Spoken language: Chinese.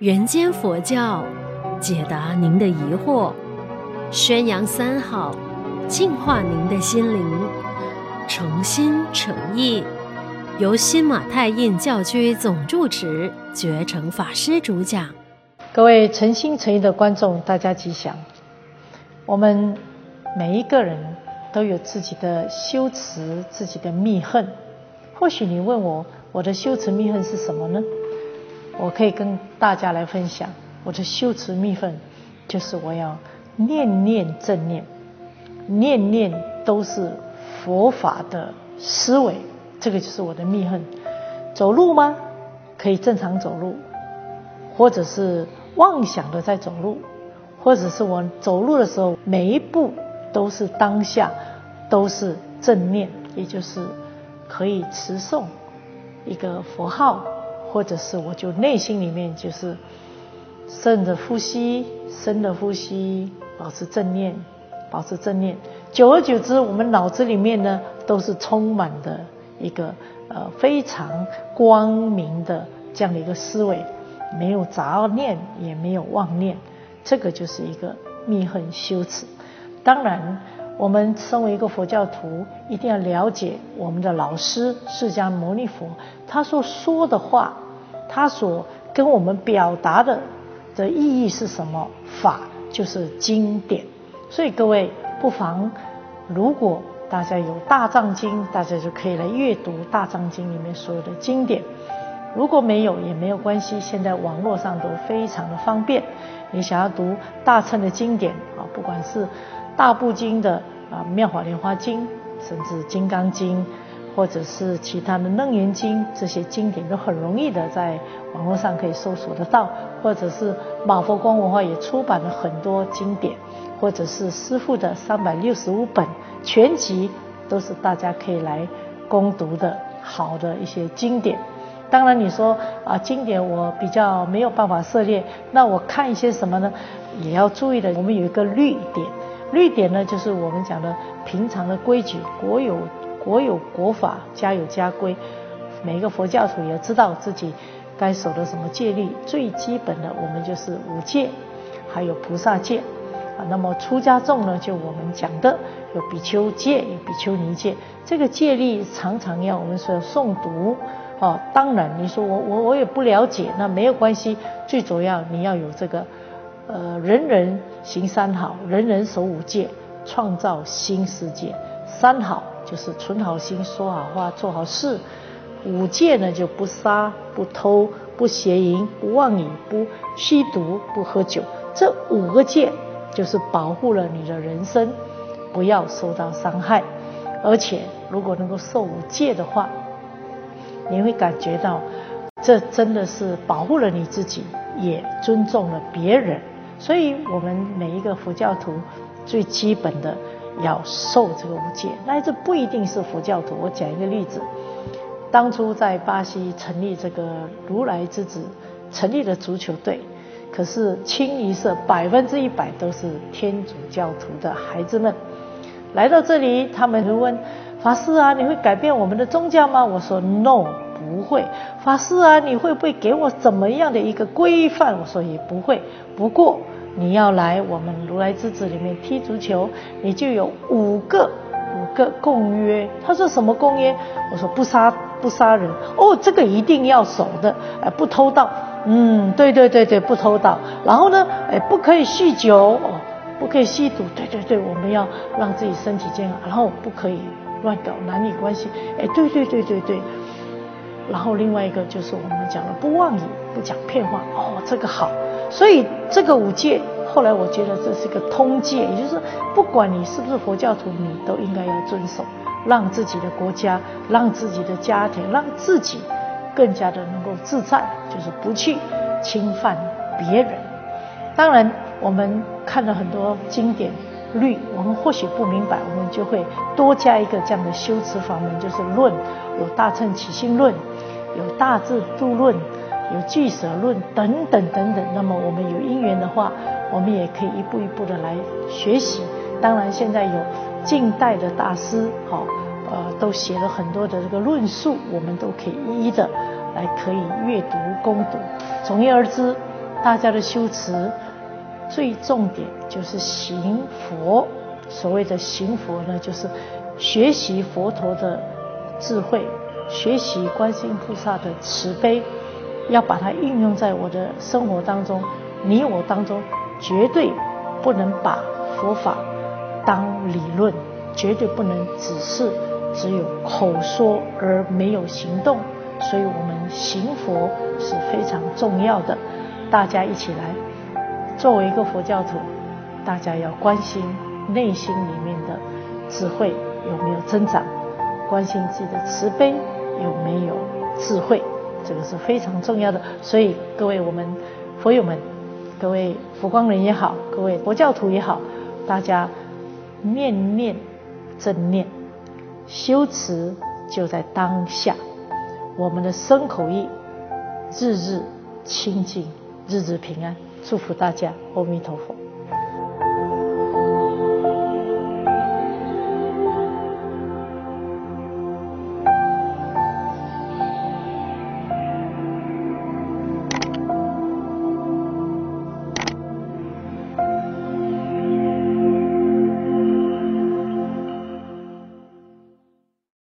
人间佛教，解答您的疑惑，宣扬三好，净化您的心灵，诚心诚意，由新马泰印教区总住持觉诚法师主讲。各位诚心诚意的观众，大家吉祥。我们每一个人都有自己的修持，自己的密恨。或许你问我，我的修持密恨是什么呢？我可以跟大家来分享，我的修持密恨就是我要念念正念，念念都是佛法的思维，这个就是我的密恨。走路吗？可以正常走路，或者是。妄想的在走路，或者是我走路的时候，每一步都是当下，都是正念，也就是可以持诵一个佛号，或者是我就内心里面就是顺着呼吸，深的呼吸，保持正念，保持正念。久而久之，我们脑子里面呢都是充满的一个呃非常光明的这样的一个思维。没有杂念，也没有妄念，这个就是一个密恨修持。当然，我们身为一个佛教徒，一定要了解我们的老师释迦牟尼佛，他所说的话，他所跟我们表达的的意义是什么？法就是经典。所以各位不妨，如果大家有大藏经，大家就可以来阅读大藏经里面所有的经典。如果没有也没有关系，现在网络上都非常的方便。你想要读大乘的经典啊，不管是大部经的啊《妙法莲华经》，甚至《金刚经》，或者是其他的《楞严经》，这些经典都很容易的在网络上可以搜索得到。或者是马佛光文化也出版了很多经典，或者是师父的三百六十五本全集，都是大家可以来攻读的好的一些经典。当然，你说啊，经典我比较没有办法涉猎，那我看一些什么呢？也要注意的。我们有一个律典，律典呢，就是我们讲的平常的规矩，国有国有国法，家有家规。每一个佛教徒也知道自己该守的什么戒律。最基本的，我们就是五戒，还有菩萨戒啊。那么出家众呢，就我们讲的有比丘戒，有比丘尼戒。这个戒律常常要我们说诵读。哦，当然，你说我我我也不了解，那没有关系。最主要你要有这个，呃，人人行三好，人人守五戒，创造新世界。三好就是存好心，说好话，做好事。五戒呢，就不杀、不偷、不邪淫、不妄语、不吸毒、不喝酒。这五个戒就是保护了你的人生，不要受到伤害。而且，如果能够受五戒的话，你会感觉到，这真的是保护了你自己，也尊重了别人。所以，我们每一个佛教徒最基本的要受这个五戒。那这不一定是佛教徒。我讲一个例子：当初在巴西成立这个如来之子，成立了足球队，可是清一色百分之一百都是天主教徒的孩子们来到这里，他们就问。法师啊，你会改变我们的宗教吗？我说 No，不会。法师啊，你会不会给我怎么样的一个规范？我说也不会。不过你要来我们如来之子里面踢足球，你就有五个五个公约。他说什么公约？我说不杀不杀人。哦，这个一定要守的。哎，不偷盗。嗯，对对对对，不偷盗。然后呢，哎，不可以酗酒。哦，不可以吸毒。对对对，我们要让自己身体健康。然后不可以。乱搞男女关系，哎，对对对对对。然后另外一个就是我们讲的不妄语，不讲骗话。哦，这个好。所以这个五戒，后来我觉得这是一个通戒，也就是不管你是不是佛教徒，你都应该要遵守，让自己的国家、让自己的家庭、让自己更加的能够自在，就是不去侵犯别人。当然，我们看了很多经典。律，我们或许不明白，我们就会多加一个这样的修持法门，就是论，有大乘起信论，有大智度论，有聚舍论等等等等。那么我们有因缘的话，我们也可以一步一步的来学习。当然，现在有近代的大师，好，呃，都写了很多的这个论述，我们都可以一一的来可以阅读攻读。总而言之，大家的修持最重点就是行佛。所谓的行佛呢，就是学习佛陀的智慧，学习观世音菩萨的慈悲，要把它运用在我的生活当中。你我当中绝对不能把佛法当理论，绝对不能只是只有口说而没有行动。所以，我们行佛是非常重要的。大家一起来，作为一个佛教徒，大家要关心。内心里面的智慧有没有增长？关心自己的慈悲有没有智慧？这个是非常重要的。所以各位我们佛友们，各位佛光人也好，各位佛教徒也好，大家念念正念，修持就在当下。我们的身口意日日清净，日日平安。祝福大家，阿弥陀佛。